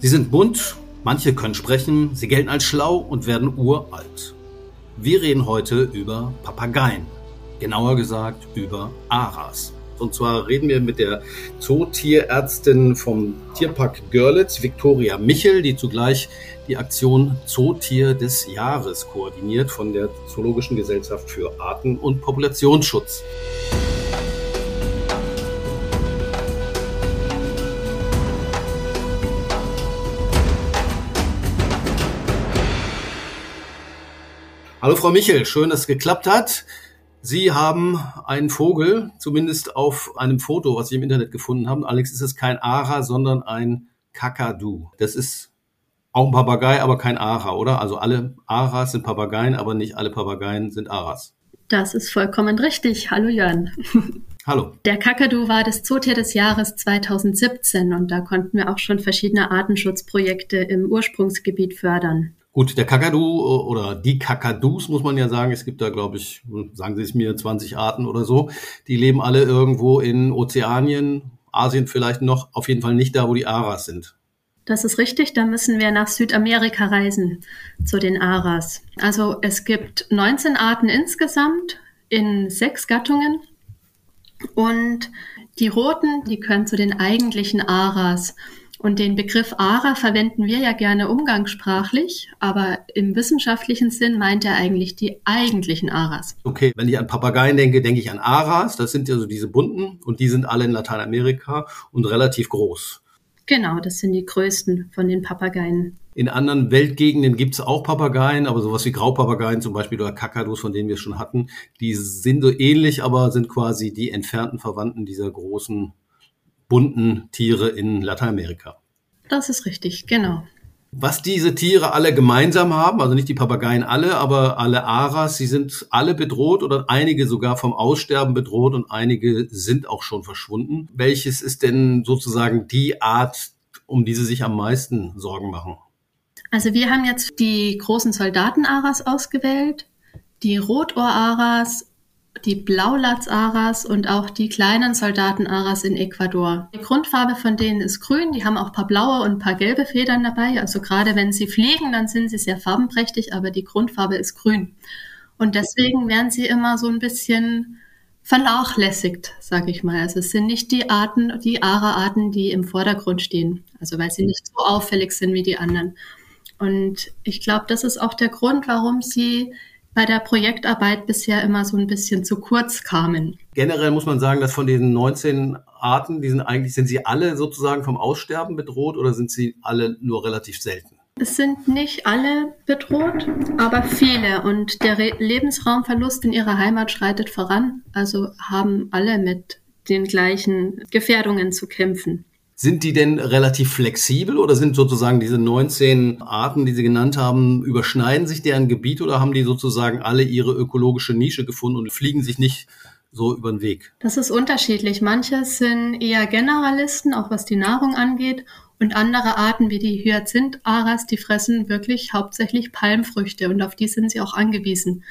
Sie sind bunt, manche können sprechen, sie gelten als schlau und werden uralt. Wir reden heute über Papageien, genauer gesagt über Aras. Und zwar reden wir mit der Zootierärztin vom Tierpark Görlitz, Viktoria Michel, die zugleich die Aktion Zootier des Jahres koordiniert von der Zoologischen Gesellschaft für Arten- und Populationsschutz. Hallo Frau Michel, schön, dass es geklappt hat. Sie haben einen Vogel, zumindest auf einem Foto, was Sie im Internet gefunden haben. Alex, ist es kein Ara, sondern ein Kakadu. Das ist auch ein Papagei, aber kein Ara, oder? Also alle Aras sind Papageien, aber nicht alle Papageien sind Aras. Das ist vollkommen richtig. Hallo Jörn. Hallo. Der Kakadu war das Zootier des Jahres 2017 und da konnten wir auch schon verschiedene Artenschutzprojekte im Ursprungsgebiet fördern. Gut, der Kakadu äh, oder die Kakadus muss man ja sagen, es gibt da, glaube ich, sagen Sie es mir, 20 Arten oder so. Die leben alle irgendwo in Ozeanien, Asien vielleicht noch, auf jeden Fall nicht da, wo die Aras sind. Das ist richtig, da müssen wir nach Südamerika reisen zu den Aras. Also es gibt 19 Arten insgesamt in sechs Gattungen und die roten, die können zu den eigentlichen Aras. Und den Begriff ARA verwenden wir ja gerne umgangssprachlich, aber im wissenschaftlichen Sinn meint er eigentlich die eigentlichen Aras. Okay, wenn ich an Papageien denke, denke ich an Aras. Das sind ja so diese bunten und die sind alle in Lateinamerika und relativ groß. Genau, das sind die größten von den Papageien. In anderen Weltgegenden gibt es auch Papageien, aber sowas wie Graupapageien zum Beispiel oder Kakadus, von denen wir schon hatten, die sind so ähnlich, aber sind quasi die entfernten Verwandten dieser großen bunten Tiere in Lateinamerika. Das ist richtig, genau. Was diese Tiere alle gemeinsam haben, also nicht die Papageien alle, aber alle Aras, sie sind alle bedroht oder einige sogar vom Aussterben bedroht und einige sind auch schon verschwunden. Welches ist denn sozusagen die Art, um die sie sich am meisten Sorgen machen? Also wir haben jetzt die großen Soldaten-Aras ausgewählt, die Rotohr-Aras die Blaulatz-Aras und auch die kleinen Soldaten-Aras in Ecuador. Die Grundfarbe von denen ist grün, die haben auch ein paar blaue und ein paar gelbe Federn dabei. Also gerade wenn sie fliegen, dann sind sie sehr farbenprächtig, aber die Grundfarbe ist grün. Und deswegen werden sie immer so ein bisschen vernachlässigt, sage ich mal. Also es sind nicht die Arten, die Ara-Arten, die im Vordergrund stehen. Also weil sie nicht so auffällig sind wie die anderen. Und ich glaube, das ist auch der Grund, warum sie bei der Projektarbeit bisher immer so ein bisschen zu kurz kamen. Generell muss man sagen, dass von diesen 19 Arten, die sind eigentlich, sind sie alle sozusagen vom Aussterben bedroht oder sind sie alle nur relativ selten? Es sind nicht alle bedroht, aber viele. Und der Re Lebensraumverlust in ihrer Heimat schreitet voran. Also haben alle mit den gleichen Gefährdungen zu kämpfen. Sind die denn relativ flexibel oder sind sozusagen diese 19 Arten, die Sie genannt haben, überschneiden sich deren Gebiet oder haben die sozusagen alle ihre ökologische Nische gefunden und fliegen sich nicht so über den Weg? Das ist unterschiedlich. Manche sind eher Generalisten, auch was die Nahrung angeht. Und andere Arten wie die Hyazinth-Aras, die fressen wirklich hauptsächlich Palmfrüchte und auf die sind sie auch angewiesen,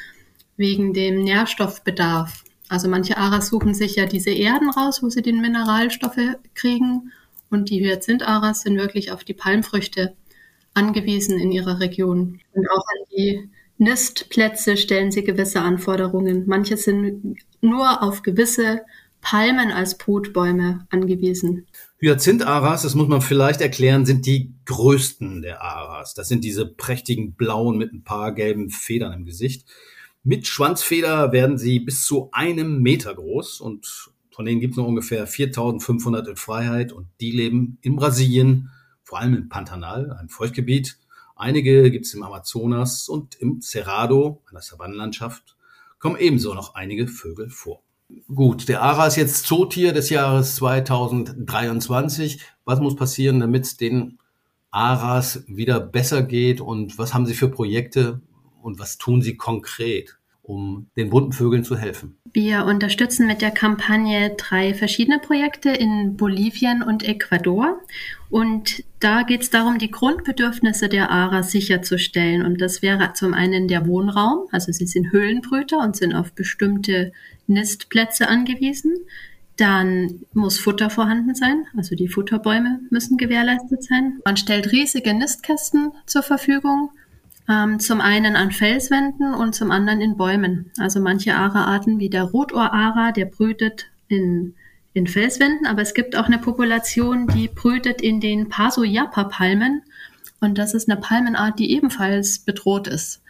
wegen dem Nährstoffbedarf. Also manche Aras suchen sich ja diese Erden raus, wo sie den Mineralstoffe kriegen und die Hyazintharas sind wirklich auf die Palmfrüchte angewiesen in ihrer Region. Und auch an die Nistplätze stellen sie gewisse Anforderungen. Manche sind nur auf gewisse Palmen als Brutbäume angewiesen. Hyazintharas, das muss man vielleicht erklären, sind die größten der Aras. Das sind diese prächtigen blauen mit ein paar gelben Federn im Gesicht. Mit Schwanzfeder werden sie bis zu einem Meter groß und von denen gibt es noch ungefähr 4500 in Freiheit und die leben in Brasilien, vor allem im Pantanal, einem Feuchtgebiet. Einige gibt es im Amazonas und im Cerrado, einer Savannenlandschaft, kommen ebenso noch einige Vögel vor. Gut, der ARA ist jetzt Zootier des Jahres 2023. Was muss passieren, damit es den ARAs wieder besser geht und was haben Sie für Projekte und was tun Sie konkret? Um den bunten Vögeln zu helfen. Wir unterstützen mit der Kampagne drei verschiedene Projekte in Bolivien und Ecuador. Und da geht es darum, die Grundbedürfnisse der ARA sicherzustellen. Und das wäre zum einen der Wohnraum, also sie sind Höhlenbrüter und sind auf bestimmte Nistplätze angewiesen. Dann muss Futter vorhanden sein, also die Futterbäume müssen gewährleistet sein. Man stellt riesige Nistkästen zur Verfügung, ähm, zum einen an Felswänden und zum anderen in Bäumen. Also manche Ara-Arten wie der Rotohr-Ara, der brütet in, in Felswänden, aber es gibt auch eine Population, die brütet in den Paso-Yapa-Palmen. Und das ist eine Palmenart, die ebenfalls bedroht ist.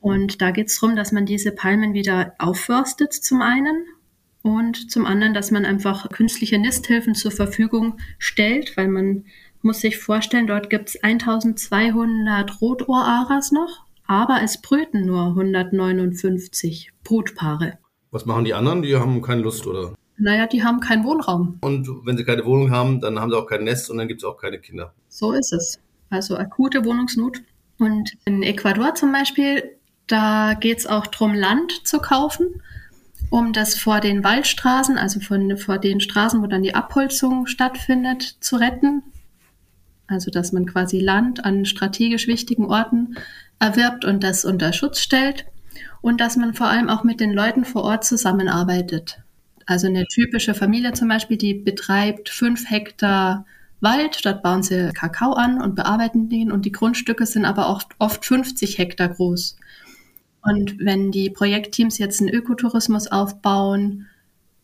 Und da geht es darum, dass man diese Palmen wieder aufforstet zum einen und zum anderen, dass man einfach künstliche Nisthilfen zur Verfügung stellt, weil man muss sich vorstellen, dort gibt es 1200 Rotohraras noch, aber es brüten nur 159 Brutpaare. Was machen die anderen? Die haben keine Lust, oder? Naja, die haben keinen Wohnraum. Und wenn sie keine Wohnung haben, dann haben sie auch kein Nest und dann gibt es auch keine Kinder. So ist es. Also akute Wohnungsnot. Und in Ecuador zum Beispiel, da geht es auch darum, Land zu kaufen um das vor den Waldstraßen, also von, vor den Straßen, wo dann die Abholzung stattfindet, zu retten. Also dass man quasi Land an strategisch wichtigen Orten erwirbt und das unter Schutz stellt. Und dass man vor allem auch mit den Leuten vor Ort zusammenarbeitet. Also eine typische Familie zum Beispiel, die betreibt fünf Hektar Wald, dort bauen sie Kakao an und bearbeiten den und die Grundstücke sind aber auch oft 50 Hektar groß. Und wenn die Projektteams jetzt einen Ökotourismus aufbauen,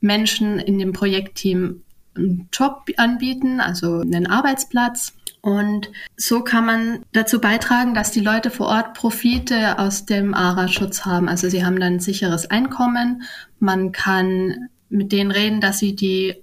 Menschen in dem Projektteam einen Job anbieten, also einen Arbeitsplatz. Und so kann man dazu beitragen, dass die Leute vor Ort Profite aus dem ARA-Schutz haben. Also sie haben dann ein sicheres Einkommen. Man kann mit denen reden, dass sie die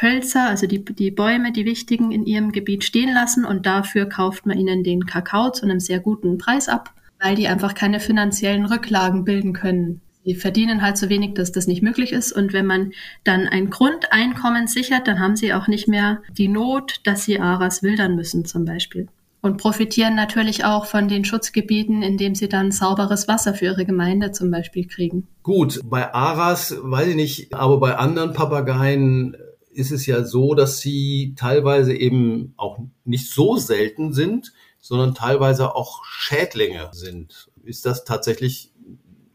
Hölzer, also die, die Bäume, die wichtigen in ihrem Gebiet stehen lassen und dafür kauft man ihnen den Kakao zu einem sehr guten Preis ab weil die einfach keine finanziellen Rücklagen bilden können. Sie verdienen halt so wenig, dass das nicht möglich ist. Und wenn man dann ein Grundeinkommen sichert, dann haben sie auch nicht mehr die Not, dass sie Aras wildern müssen zum Beispiel. Und profitieren natürlich auch von den Schutzgebieten, indem sie dann sauberes Wasser für ihre Gemeinde zum Beispiel kriegen. Gut, bei Aras weiß ich nicht, aber bei anderen Papageien ist es ja so, dass sie teilweise eben auch nicht so selten sind sondern teilweise auch Schädlinge sind. Ist das tatsächlich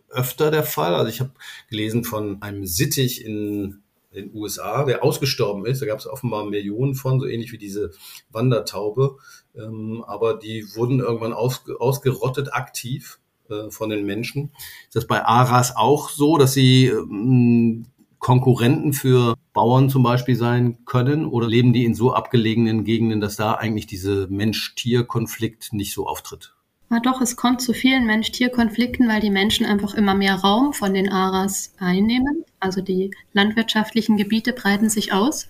öfter der Fall? Also ich habe gelesen von einem Sittich in den USA, der ausgestorben ist. Da gab es offenbar Millionen von, so ähnlich wie diese Wandertaube. Ähm, aber die wurden irgendwann aus, ausgerottet aktiv äh, von den Menschen. Ist das bei Aras auch so, dass sie ähm, Konkurrenten für Bauern zum Beispiel sein können? Oder leben die in so abgelegenen Gegenden, dass da eigentlich diese Mensch-Tier-Konflikt nicht so auftritt? Na doch, es kommt zu vielen Mensch-Tier-Konflikten, weil die Menschen einfach immer mehr Raum von den Aras einnehmen. Also die landwirtschaftlichen Gebiete breiten sich aus.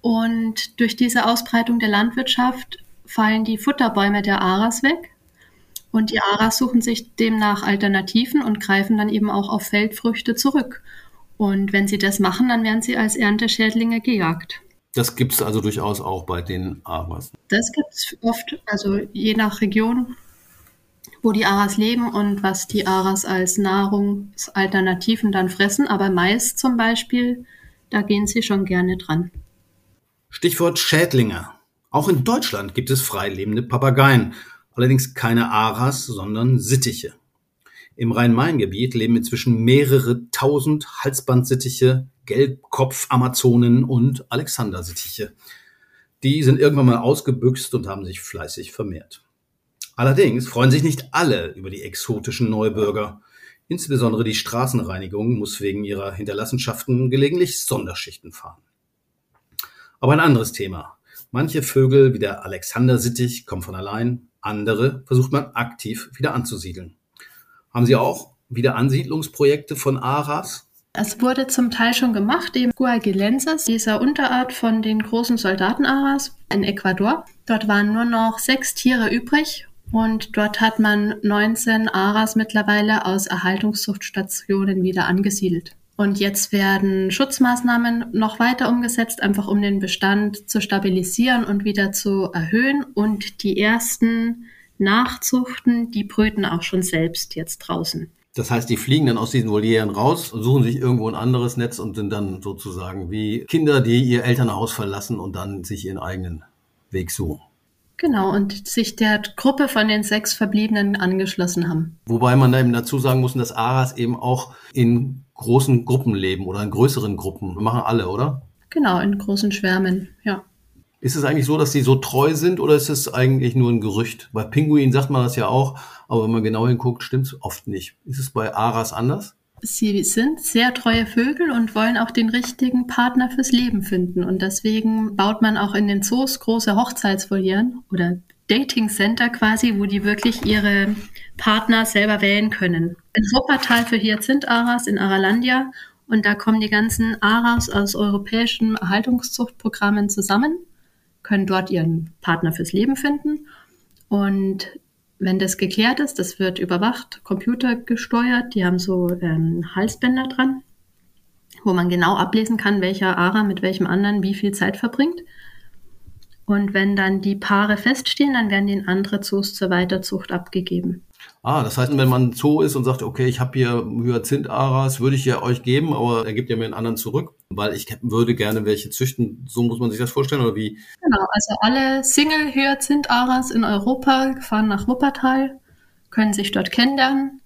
Und durch diese Ausbreitung der Landwirtschaft fallen die Futterbäume der Aras weg. Und die Aras suchen sich demnach Alternativen und greifen dann eben auch auf Feldfrüchte zurück. Und wenn sie das machen, dann werden sie als Ernteschädlinge gejagt. Das gibt es also durchaus auch bei den Aras. Das gibt es oft, also je nach Region, wo die Aras leben und was die Aras als Nahrungsalternativen dann fressen. Aber Mais zum Beispiel, da gehen sie schon gerne dran. Stichwort Schädlinge. Auch in Deutschland gibt es freilebende Papageien. Allerdings keine Aras, sondern Sittiche. Im Rhein-Main-Gebiet leben inzwischen mehrere tausend Halsbandsittiche, Gelbkopf-Amazonen und Alexandersittiche. Die sind irgendwann mal ausgebüxt und haben sich fleißig vermehrt. Allerdings freuen sich nicht alle über die exotischen Neubürger. Insbesondere die Straßenreinigung muss wegen ihrer Hinterlassenschaften gelegentlich Sonderschichten fahren. Aber ein anderes Thema. Manche Vögel wie der Alexandersittich kommen von allein, andere versucht man aktiv wieder anzusiedeln. Haben Sie auch wieder Ansiedlungsprojekte von Aras? Es wurde zum Teil schon gemacht, eben Guagilensis, dieser Unterart von den großen Soldatenaras in Ecuador. Dort waren nur noch sechs Tiere übrig und dort hat man 19 Aras mittlerweile aus Erhaltungszuchtstationen wieder angesiedelt. Und jetzt werden Schutzmaßnahmen noch weiter umgesetzt, einfach um den Bestand zu stabilisieren und wieder zu erhöhen. Und die ersten Nachzuchten, die brüten auch schon selbst jetzt draußen. Das heißt, die fliegen dann aus diesen Volieren raus, suchen sich irgendwo ein anderes Netz und sind dann sozusagen wie Kinder, die ihr Elternhaus verlassen und dann sich ihren eigenen Weg suchen. Genau, und sich der Gruppe von den sechs Verbliebenen angeschlossen haben. Wobei man eben dazu sagen muss, dass Aras eben auch in großen Gruppen leben oder in größeren Gruppen. Wir machen alle, oder? Genau, in großen Schwärmen, ja. Ist es eigentlich so, dass sie so treu sind oder ist es eigentlich nur ein Gerücht? Bei Pinguinen sagt man das ja auch, aber wenn man genau hinguckt, stimmt es oft nicht. Ist es bei Aras anders? Sie sind sehr treue Vögel und wollen auch den richtigen Partner fürs Leben finden. Und deswegen baut man auch in den Zoos große Hochzeitsvolieren oder Dating Center quasi, wo die wirklich ihre Partner selber wählen können. In Wuppertal für Hyazinth-Aras in Aralandia und da kommen die ganzen Aras aus europäischen Erhaltungszuchtprogrammen zusammen können dort ihren Partner fürs Leben finden. Und wenn das geklärt ist, das wird überwacht, computergesteuert, die haben so ähm, Halsbänder dran, wo man genau ablesen kann, welcher Ara mit welchem anderen wie viel Zeit verbringt. Und wenn dann die Paare feststehen, dann werden die in andere Zoos zur Weiterzucht abgegeben. Ah, das heißt, wenn man Zoo ist und sagt, okay, ich habe hier Hyazinth-Aras, würde ich ja euch geben, aber er gibt ja mir einen anderen zurück, weil ich würde gerne welche züchten. So muss man sich das vorstellen, oder wie? Genau, also alle Single-Hyazinth-Aras in Europa fahren nach Wuppertal, können sich dort kennenlernen,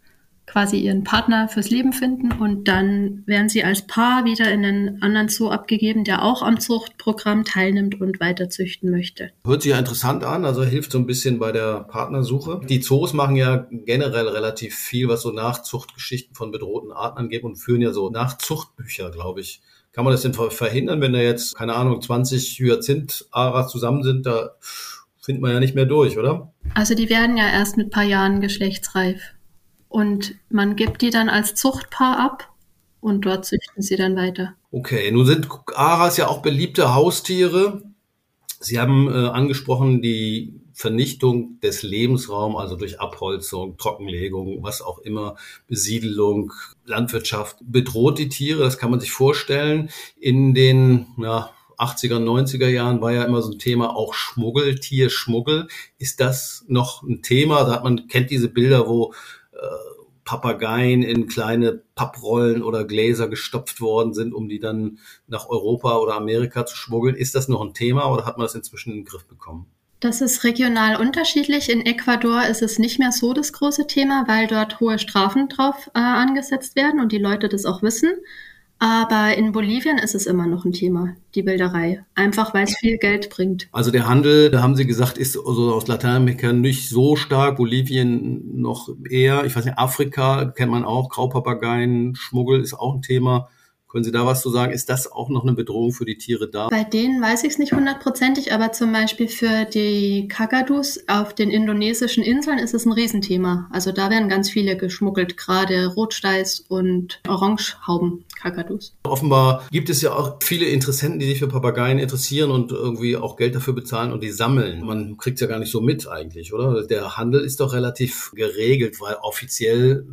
quasi ihren Partner fürs Leben finden und dann werden sie als Paar wieder in einen anderen Zoo abgegeben, der auch am Zuchtprogramm teilnimmt und weiter züchten möchte. Hört sich ja interessant an, also hilft so ein bisschen bei der Partnersuche. Die Zoos machen ja generell relativ viel, was so Nachzuchtgeschichten von bedrohten Arten angeht und führen ja so Nachzuchtbücher, glaube ich. Kann man das denn verhindern, wenn da jetzt, keine Ahnung, 20 Hyazinth-Aras zusammen sind, da findet man ja nicht mehr durch, oder? Also die werden ja erst mit paar Jahren geschlechtsreif. Und man gibt die dann als Zuchtpaar ab und dort züchten sie dann weiter. Okay, nun sind Aras ja auch beliebte Haustiere. Sie haben äh, angesprochen die Vernichtung des Lebensraums, also durch Abholzung, Trockenlegung, was auch immer, Besiedelung, Landwirtschaft, bedroht die Tiere, das kann man sich vorstellen. In den ja, 80er, 90er Jahren war ja immer so ein Thema auch Schmuggel, Tierschmuggel. Ist das noch ein Thema? Da hat man kennt diese Bilder, wo Papageien in kleine Papprollen oder Gläser gestopft worden sind, um die dann nach Europa oder Amerika zu schmuggeln. Ist das noch ein Thema oder hat man das inzwischen in den Griff bekommen? Das ist regional unterschiedlich. In Ecuador ist es nicht mehr so das große Thema, weil dort hohe Strafen drauf äh, angesetzt werden und die Leute das auch wissen. Aber in Bolivien ist es immer noch ein Thema, die Wilderei. Einfach weil es viel Geld bringt. Also der Handel, da haben Sie gesagt, ist also aus Lateinamerika nicht so stark, Bolivien noch eher. Ich weiß nicht, Afrika kennt man auch, Graupapageien, Schmuggel ist auch ein Thema. Können Sie da was zu sagen? Ist das auch noch eine Bedrohung für die Tiere da? Bei denen weiß ich es nicht hundertprozentig, aber zum Beispiel für die Kakadus auf den indonesischen Inseln ist es ein Riesenthema. Also da werden ganz viele geschmuggelt, gerade Rotsteiß und Orangehauben-Kakadus. Offenbar gibt es ja auch viele Interessenten, die sich für Papageien interessieren und irgendwie auch Geld dafür bezahlen und die sammeln. Man kriegt es ja gar nicht so mit eigentlich, oder? Der Handel ist doch relativ geregelt, weil offiziell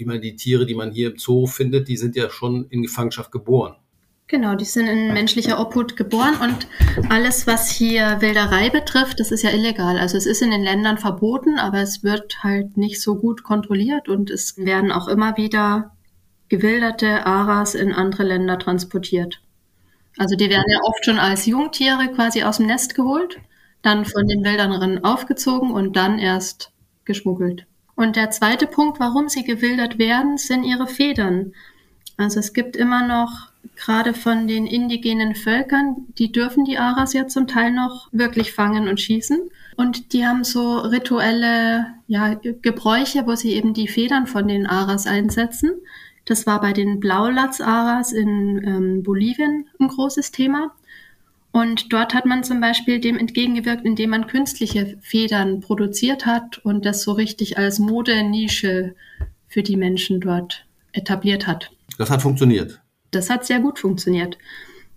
ich meine, die Tiere, die man hier im Zoo findet, die sind ja schon in Gefangenschaft geboren. Genau, die sind in menschlicher Obhut geboren und alles, was hier Wilderei betrifft, das ist ja illegal. Also es ist in den Ländern verboten, aber es wird halt nicht so gut kontrolliert und es werden auch immer wieder gewilderte Aras in andere Länder transportiert. Also die werden ja oft schon als Jungtiere quasi aus dem Nest geholt, dann von den Wildernerinnen aufgezogen und dann erst geschmuggelt. Und der zweite Punkt, warum sie gewildert werden, sind ihre Federn. Also es gibt immer noch, gerade von den indigenen Völkern, die dürfen die Aras ja zum Teil noch wirklich fangen und schießen. Und die haben so rituelle ja, Gebräuche, wo sie eben die Federn von den Aras einsetzen. Das war bei den Blaulatz-Aras in ähm, Bolivien ein großes Thema. Und dort hat man zum Beispiel dem entgegengewirkt, indem man künstliche Federn produziert hat und das so richtig als Modenische für die Menschen dort etabliert hat. Das hat funktioniert. Das hat sehr gut funktioniert.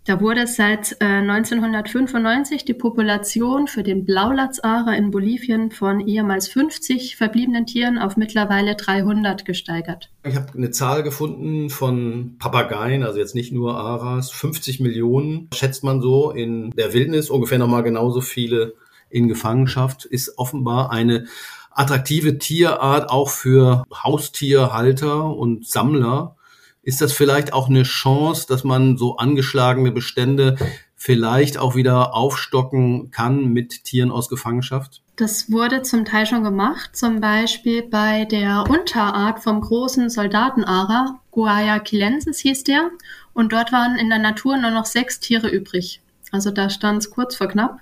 Da wurde seit äh, 1995 die Population für den Blaulatzarer in Bolivien von ehemals 50 verbliebenen Tieren auf mittlerweile 300 gesteigert. Ich habe eine Zahl gefunden von Papageien, also jetzt nicht nur Aras, 50 Millionen schätzt man so in der Wildnis, ungefähr nochmal genauso viele in Gefangenschaft, ist offenbar eine attraktive Tierart auch für Haustierhalter und Sammler ist das vielleicht auch eine Chance, dass man so angeschlagene Bestände vielleicht auch wieder aufstocken kann mit Tieren aus Gefangenschaft? Das wurde zum Teil schon gemacht, zum Beispiel bei der Unterart vom großen Soldatenara, Guayaquilensis hieß der, und dort waren in der Natur nur noch sechs Tiere übrig. Also da stand es kurz vor knapp.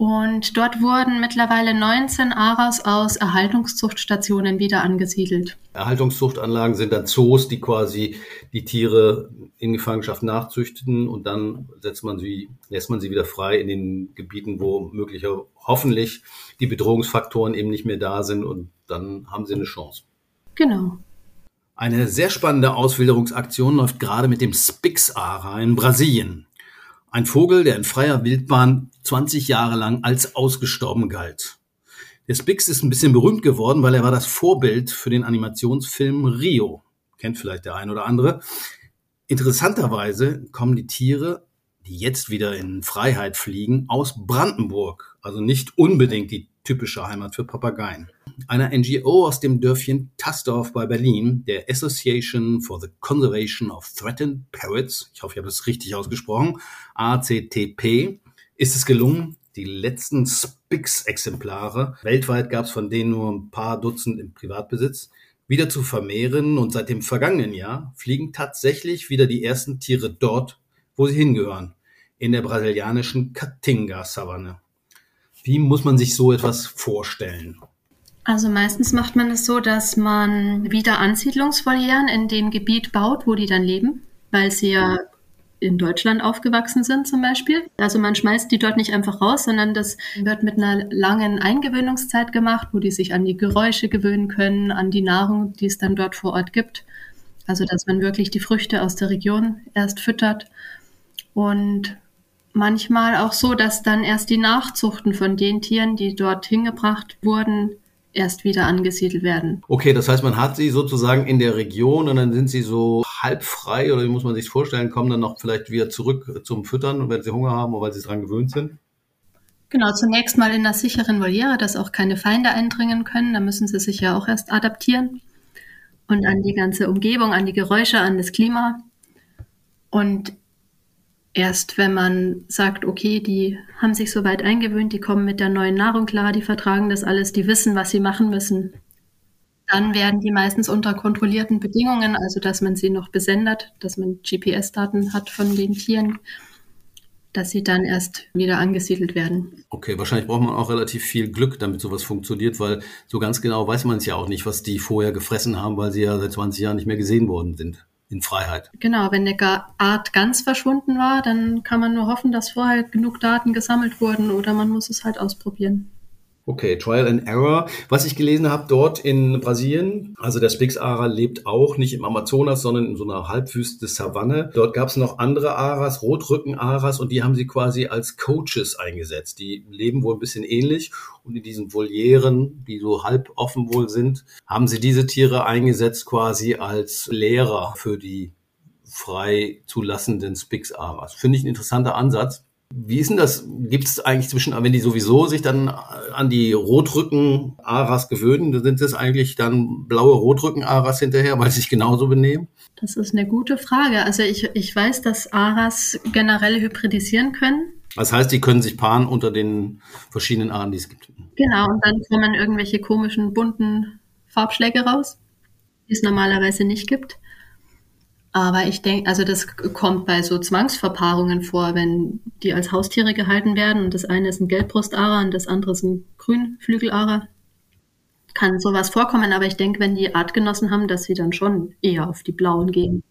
Und dort wurden mittlerweile 19 Aras aus Erhaltungszuchtstationen wieder angesiedelt. Erhaltungszuchtanlagen sind dann Zoos, die quasi die Tiere in Gefangenschaft nachzüchten und dann setzt man sie, lässt man sie wieder frei in den Gebieten, wo möglicher hoffentlich die Bedrohungsfaktoren eben nicht mehr da sind und dann haben sie eine Chance. Genau. Eine sehr spannende Auswilderungsaktion läuft gerade mit dem Spix-Ara in Brasilien. Ein Vogel, der in freier Wildbahn 20 Jahre lang als ausgestorben galt. Der Spix ist ein bisschen berühmt geworden, weil er war das Vorbild für den Animationsfilm Rio. Kennt vielleicht der ein oder andere. Interessanterweise kommen die Tiere, die jetzt wieder in Freiheit fliegen, aus Brandenburg. Also nicht unbedingt die typische Heimat für Papageien. Einer NGO aus dem Dörfchen Tasdorf bei Berlin, der Association for the Conservation of Threatened Parrots, ich hoffe, ich habe es richtig ausgesprochen, ACTP, ist es gelungen, die letzten Spix-Exemplare, weltweit gab es von denen nur ein paar Dutzend im Privatbesitz, wieder zu vermehren und seit dem vergangenen Jahr fliegen tatsächlich wieder die ersten Tiere dort, wo sie hingehören, in der brasilianischen Caatinga-Savanne. Wie muss man sich so etwas vorstellen? Also meistens macht man es so, dass man wieder Ansiedlungsvolieren in dem Gebiet baut, wo die dann leben, weil sie ja in Deutschland aufgewachsen sind zum Beispiel. Also man schmeißt die dort nicht einfach raus, sondern das wird mit einer langen Eingewöhnungszeit gemacht, wo die sich an die Geräusche gewöhnen können, an die Nahrung, die es dann dort vor Ort gibt. Also dass man wirklich die Früchte aus der Region erst füttert und manchmal auch so, dass dann erst die Nachzuchten von den Tieren, die dort hingebracht wurden, erst wieder angesiedelt werden. Okay, das heißt, man hat sie sozusagen in der Region und dann sind sie so halb frei oder wie muss man sich vorstellen, kommen dann noch vielleicht wieder zurück zum Füttern, wenn sie Hunger haben oder weil sie dran gewöhnt sind? Genau, zunächst mal in einer sicheren Voliere, dass auch keine Feinde eindringen können. Da müssen sie sich ja auch erst adaptieren. Und an die ganze Umgebung, an die Geräusche, an das Klima. Und erst wenn man sagt, okay, die haben sich so weit eingewöhnt, die kommen mit der neuen Nahrung klar, die vertragen das alles, die wissen, was sie machen müssen, dann werden die meistens unter kontrollierten Bedingungen, also dass man sie noch besendet, dass man GPS-Daten hat von den Tieren, dass sie dann erst wieder angesiedelt werden. Okay, wahrscheinlich braucht man auch relativ viel Glück, damit sowas funktioniert, weil so ganz genau weiß man es ja auch nicht, was die vorher gefressen haben, weil sie ja seit 20 Jahren nicht mehr gesehen worden sind in Freiheit. Genau, wenn eine Art ganz verschwunden war, dann kann man nur hoffen, dass vorher genug Daten gesammelt wurden oder man muss es halt ausprobieren. Okay, Trial and Error. Was ich gelesen habe dort in Brasilien, also der Spix-Ara lebt auch nicht im Amazonas, sondern in so einer Halbwüste Savanne. Dort gab es noch andere Aras, Rotrücken-Aras, und die haben sie quasi als Coaches eingesetzt. Die leben wohl ein bisschen ähnlich und in diesen Volieren, die so halb offen wohl sind, haben sie diese Tiere eingesetzt quasi als Lehrer für die frei zulassenden Spix-Aras. Finde ich ein interessanter Ansatz. Wie ist denn das? Gibt es eigentlich zwischen, wenn die sowieso sich dann an die Rotrücken-Aras gewöhnen, dann sind das eigentlich dann blaue Rotrücken-Aras hinterher, weil sie sich genauso benehmen? Das ist eine gute Frage. Also ich, ich weiß, dass Aras generell hybridisieren können. Das heißt, die können sich paaren unter den verschiedenen Arten, die es gibt. Genau, und dann kommen irgendwelche komischen, bunten Farbschläge raus, die es normalerweise nicht gibt. Aber ich denke, also das kommt bei so Zwangsverpaarungen vor, wenn die als Haustiere gehalten werden und das eine ist ein Gelbbrustara und das andere ist ein Grünflügelara. Kann sowas vorkommen, aber ich denke, wenn die Artgenossen haben, dass sie dann schon eher auf die blauen gehen.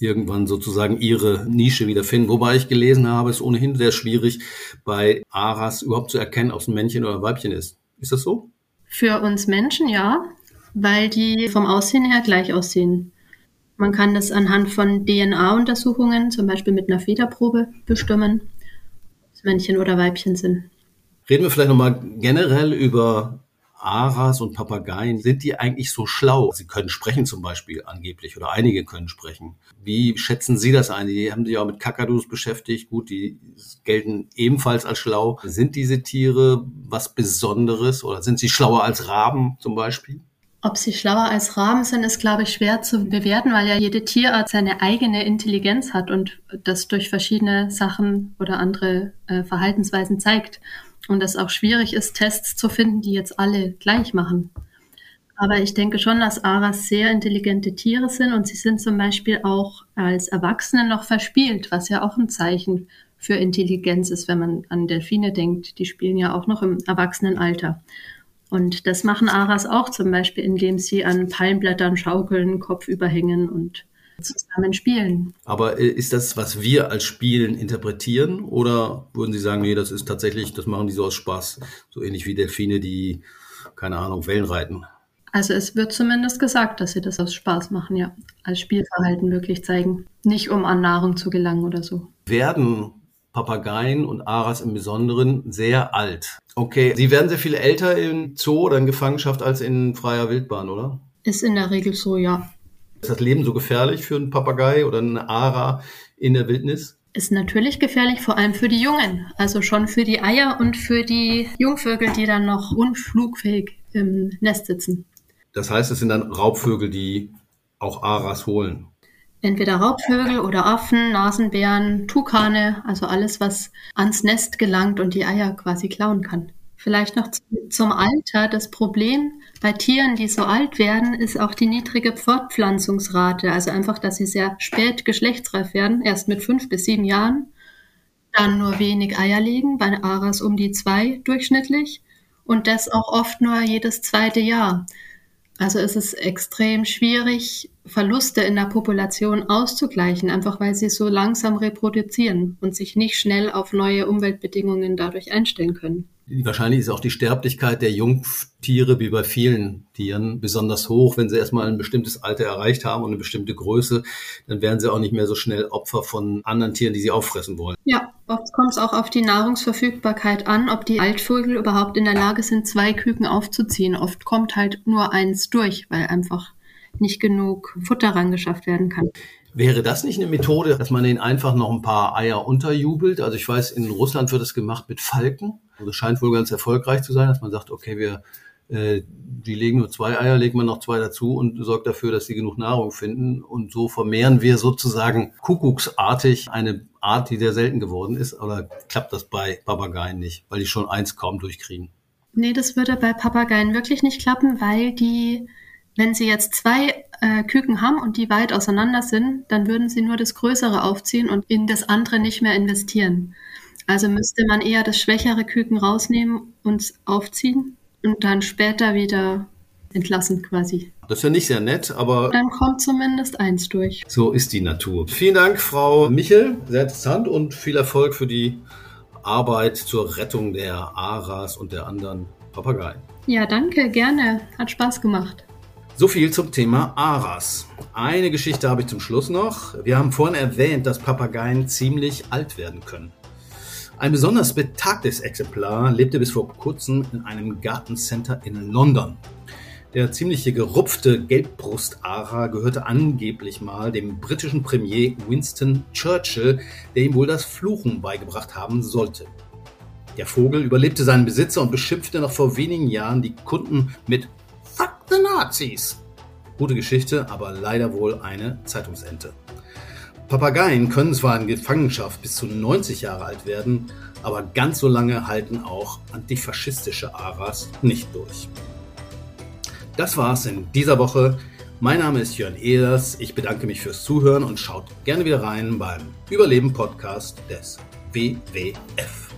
Irgendwann sozusagen ihre Nische wiederfinden. Wobei ich gelesen habe, es ist ohnehin sehr schwierig, bei Aras überhaupt zu erkennen, ob es ein Männchen oder ein Weibchen ist. Ist das so? Für uns Menschen ja, weil die vom Aussehen her gleich aussehen. Man kann das anhand von DNA-Untersuchungen, zum Beispiel mit einer Federprobe, bestimmen, ob es Männchen oder Weibchen sind. Reden wir vielleicht nochmal generell über Aras und Papageien. Sind die eigentlich so schlau? Sie können sprechen zum Beispiel angeblich oder einige können sprechen. Wie schätzen Sie das ein? Die haben sich auch mit Kakadus beschäftigt. Gut, die gelten ebenfalls als schlau. Sind diese Tiere was Besonderes oder sind sie schlauer als Raben zum Beispiel? Ob sie schlauer als Raben sind, ist, glaube ich, schwer zu bewerten, weil ja jede Tierart seine eigene Intelligenz hat und das durch verschiedene Sachen oder andere äh, Verhaltensweisen zeigt. Und es auch schwierig ist, Tests zu finden, die jetzt alle gleich machen. Aber ich denke schon, dass Aras sehr intelligente Tiere sind und sie sind zum Beispiel auch als Erwachsene noch verspielt, was ja auch ein Zeichen für Intelligenz ist, wenn man an Delfine denkt. Die spielen ja auch noch im Erwachsenenalter. Und das machen Aras auch zum Beispiel, indem sie an Palmblättern schaukeln, Kopf überhängen und zusammen spielen. Aber ist das, was wir als Spielen interpretieren? Oder würden Sie sagen, nee, das ist tatsächlich, das machen die so aus Spaß, so ähnlich wie Delfine, die, keine Ahnung, Wellen reiten? Also es wird zumindest gesagt, dass sie das aus Spaß machen, ja. Als Spielverhalten wirklich zeigen. Nicht um an Nahrung zu gelangen oder so. Werden Papageien und Aras im Besonderen sehr alt. Okay, sie werden sehr viel älter im Zoo oder in Gefangenschaft als in freier Wildbahn, oder? Ist in der Regel so, ja. Ist das Leben so gefährlich für einen Papagei oder eine Ara in der Wildnis? Ist natürlich gefährlich, vor allem für die Jungen. Also schon für die Eier und für die Jungvögel, die dann noch unflugfähig im Nest sitzen. Das heißt, es sind dann Raubvögel, die auch Aras holen. Entweder Raubvögel oder Affen, Nasenbären, Tukane, also alles, was ans Nest gelangt und die Eier quasi klauen kann. Vielleicht noch zum Alter. Das Problem bei Tieren, die so alt werden, ist auch die niedrige Fortpflanzungsrate. Also einfach, dass sie sehr spät geschlechtsreif werden, erst mit fünf bis sieben Jahren. Dann nur wenig Eier legen, bei Aras um die zwei durchschnittlich. Und das auch oft nur jedes zweite Jahr. Also es ist extrem schwierig, Verluste in der Population auszugleichen, einfach weil sie so langsam reproduzieren und sich nicht schnell auf neue Umweltbedingungen dadurch einstellen können. Wahrscheinlich ist auch die Sterblichkeit der Jungtiere wie bei vielen Tieren besonders hoch. Wenn sie erstmal ein bestimmtes Alter erreicht haben und eine bestimmte Größe, dann werden sie auch nicht mehr so schnell Opfer von anderen Tieren, die sie auffressen wollen. Ja, oft kommt es auch auf die Nahrungsverfügbarkeit an, ob die Altvögel überhaupt in der Lage sind, zwei Küken aufzuziehen. Oft kommt halt nur eins durch, weil einfach nicht genug Futter rangeschafft werden kann. Wäre das nicht eine Methode, dass man ihnen einfach noch ein paar Eier unterjubelt? Also ich weiß, in Russland wird es gemacht mit Falken. Also das scheint wohl ganz erfolgreich zu sein, dass man sagt, okay, wir äh, die legen nur zwei Eier, legt man noch zwei dazu und sorgt dafür, dass sie genug Nahrung finden. Und so vermehren wir sozusagen kuckucksartig eine Art, die sehr selten geworden ist. Oder klappt das bei Papageien nicht, weil die schon eins kaum durchkriegen? Nee, das würde bei Papageien wirklich nicht klappen, weil die wenn Sie jetzt zwei äh, Küken haben und die weit auseinander sind, dann würden Sie nur das Größere aufziehen und in das andere nicht mehr investieren. Also müsste man eher das schwächere Küken rausnehmen und aufziehen und dann später wieder entlassen quasi. Das ist ja nicht sehr nett, aber. Dann kommt zumindest eins durch. So ist die Natur. Vielen Dank, Frau Michel. Sehr interessant und viel Erfolg für die Arbeit zur Rettung der Aras und der anderen Papageien. Ja, danke, gerne. Hat Spaß gemacht. So viel zum Thema Aras. Eine Geschichte habe ich zum Schluss noch. Wir haben vorhin erwähnt, dass Papageien ziemlich alt werden können. Ein besonders betagtes Exemplar lebte bis vor kurzem in einem Gartencenter in London. Der ziemliche gerupfte Gelbbrust-Ara gehörte angeblich mal dem britischen Premier Winston Churchill, der ihm wohl das Fluchen beigebracht haben sollte. Der Vogel überlebte seinen Besitzer und beschimpfte noch vor wenigen Jahren die Kunden mit Nazis. Gute Geschichte, aber leider wohl eine Zeitungsente. Papageien können zwar in Gefangenschaft bis zu 90 Jahre alt werden, aber ganz so lange halten auch antifaschistische Aras nicht durch. Das war's in dieser Woche. Mein Name ist Jörn Ehlers. Ich bedanke mich fürs Zuhören und schaut gerne wieder rein beim Überleben Podcast des WWF.